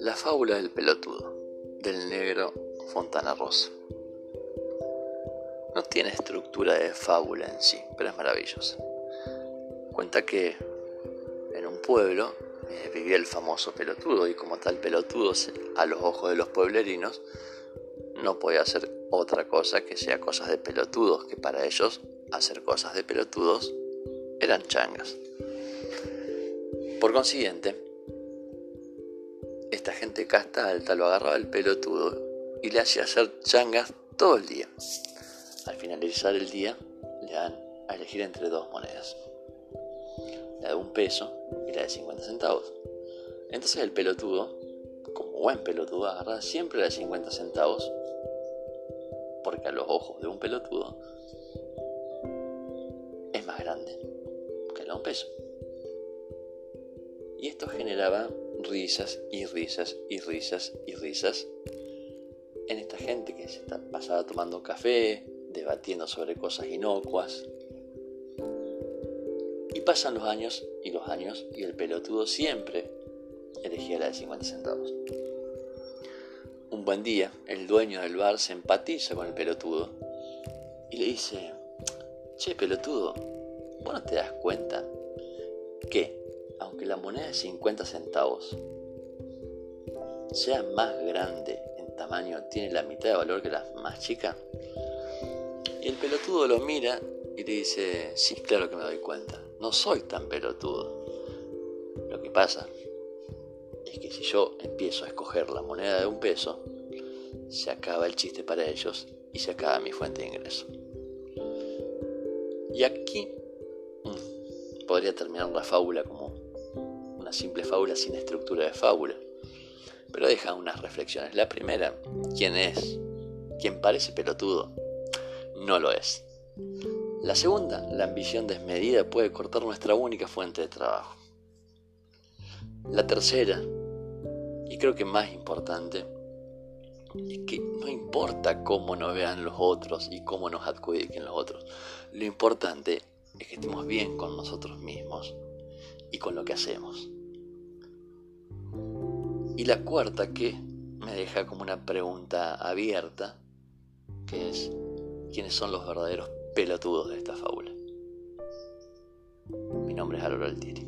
La fábula del pelotudo, del negro Fontana Rosa. No tiene estructura de fábula en sí, pero es maravillosa. Cuenta que en un pueblo eh, vivía el famoso pelotudo y como tal pelotudo a los ojos de los pueblerinos no podía hacer otra cosa que sea cosas de pelotudos, que para ellos hacer cosas de pelotudos eran changas. Por consiguiente, esta gente casta alta lo agarraba el pelotudo y le hacía hacer changas todo el día. Al finalizar el día, le dan a elegir entre dos monedas. La de un peso y la de 50 centavos. Entonces el pelotudo, como buen pelotudo, agarra siempre la de 50 centavos porque a los ojos de un pelotudo más grande que la un peso. Y esto generaba risas y risas y risas y risas en esta gente que se está pasada tomando café, debatiendo sobre cosas inocuas. Y pasan los años y los años y el pelotudo siempre elegía la de 50 centavos. Un buen día, el dueño del bar se empatiza con el pelotudo y le dice, che pelotudo, ¿vos no te das cuenta que, aunque la moneda de 50 centavos sea más grande en tamaño, tiene la mitad de valor que la más chica? El pelotudo lo mira y le dice, sí, claro que me doy cuenta, no soy tan pelotudo. Lo que pasa es que si yo empiezo a escoger la moneda de un peso, se acaba el chiste para ellos y se acaba mi fuente de ingreso. Y aquí podría terminar la fábula como una simple fábula sin estructura de fábula, pero deja unas reflexiones. La primera, ¿quién es? ¿Quién parece pelotudo? No lo es. La segunda, la ambición desmedida puede cortar nuestra única fuente de trabajo. La tercera, y creo que más importante, es que no importa cómo nos vean los otros y cómo nos adjudiquen los otros. Lo importante es que estemos bien con nosotros mismos y con lo que hacemos. Y la cuarta que me deja como una pregunta abierta, que es, ¿quiénes son los verdaderos pelotudos de esta fábula? Mi nombre es Álvaro Altieri.